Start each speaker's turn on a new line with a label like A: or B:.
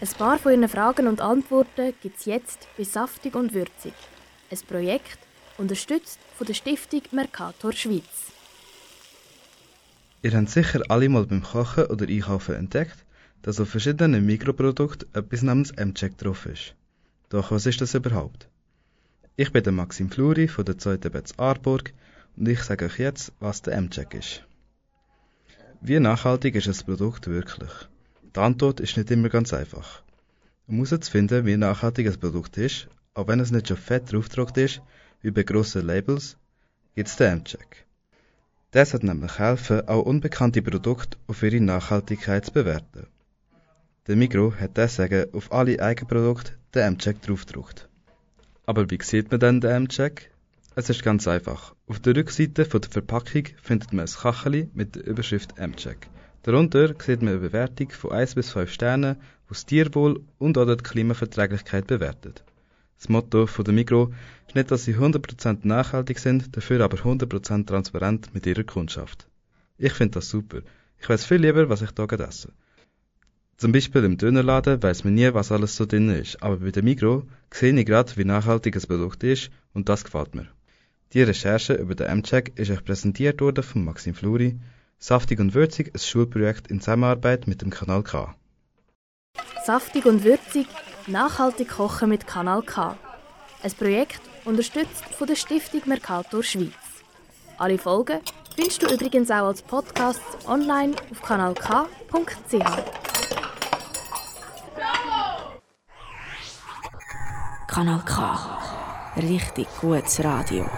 A: Ein paar von Ihren Fragen und Antworten gibt es jetzt bei Saftig und Würzig. Ein Projekt, unterstützt von der Stiftung Mercator Schweiz.
B: Ihr habt sicher alle mal beim Kochen oder Einkaufen entdeckt, dass auf verschiedenen Mikroprodukten etwas namens M-Check drauf ist. Doch was ist das überhaupt? Ich bin der Maxim Fluri von der 2. Betz Aarburg und ich sage euch jetzt, was der M-Check ist. Wie nachhaltig ist das Produkt wirklich? Die Antwort ist nicht immer ganz einfach. Um herauszufinden, wie nachhaltig ein Produkt ist, auch wenn es nicht schon fett draufgedruckt ist, wie bei grossen Labels, gibt es den M-Check. Das hat nämlich helfen, auch unbekannte Produkte auf ihre Nachhaltigkeit zu bewerten. Der Migro hat deswegen auf alle Eigenprodukte den M-Check draufgedruckt. Aber wie sieht man denn den M-Check? Es ist ganz einfach. Auf der Rückseite der Verpackung findet man ein Kacheli mit der Überschrift M-Check. Darunter sieht man eine Bewertung von 1 bis 5 Sternen, die das Tierwohl und oder die Klimaverträglichkeit bewertet. Das Motto von der Migro ist nicht, dass sie 100% nachhaltig sind, dafür aber 100% transparent mit ihrer Kundschaft. Ich finde das super. Ich weiß viel lieber, was ich da esse. Zum Beispiel im Dönerladen weiß man nie, was alles so drin ist, aber bei der Migro sehe ich gerade, wie nachhaltig das Produkt ist und das gefällt mir. Die Recherche über den M-Check ist euch präsentiert worden von Maxim Fluri, Saftig und Würzig, ein Schulprojekt in Zusammenarbeit mit dem Kanal K.
A: Saftig und würzig, nachhaltig kochen mit Kanal K. Ein Projekt unterstützt von der Stiftung Mercator Schweiz. Alle Folgen findest du übrigens auch als Podcast online auf kanalk.ch.
C: Kanal K. Richtig gutes Radio.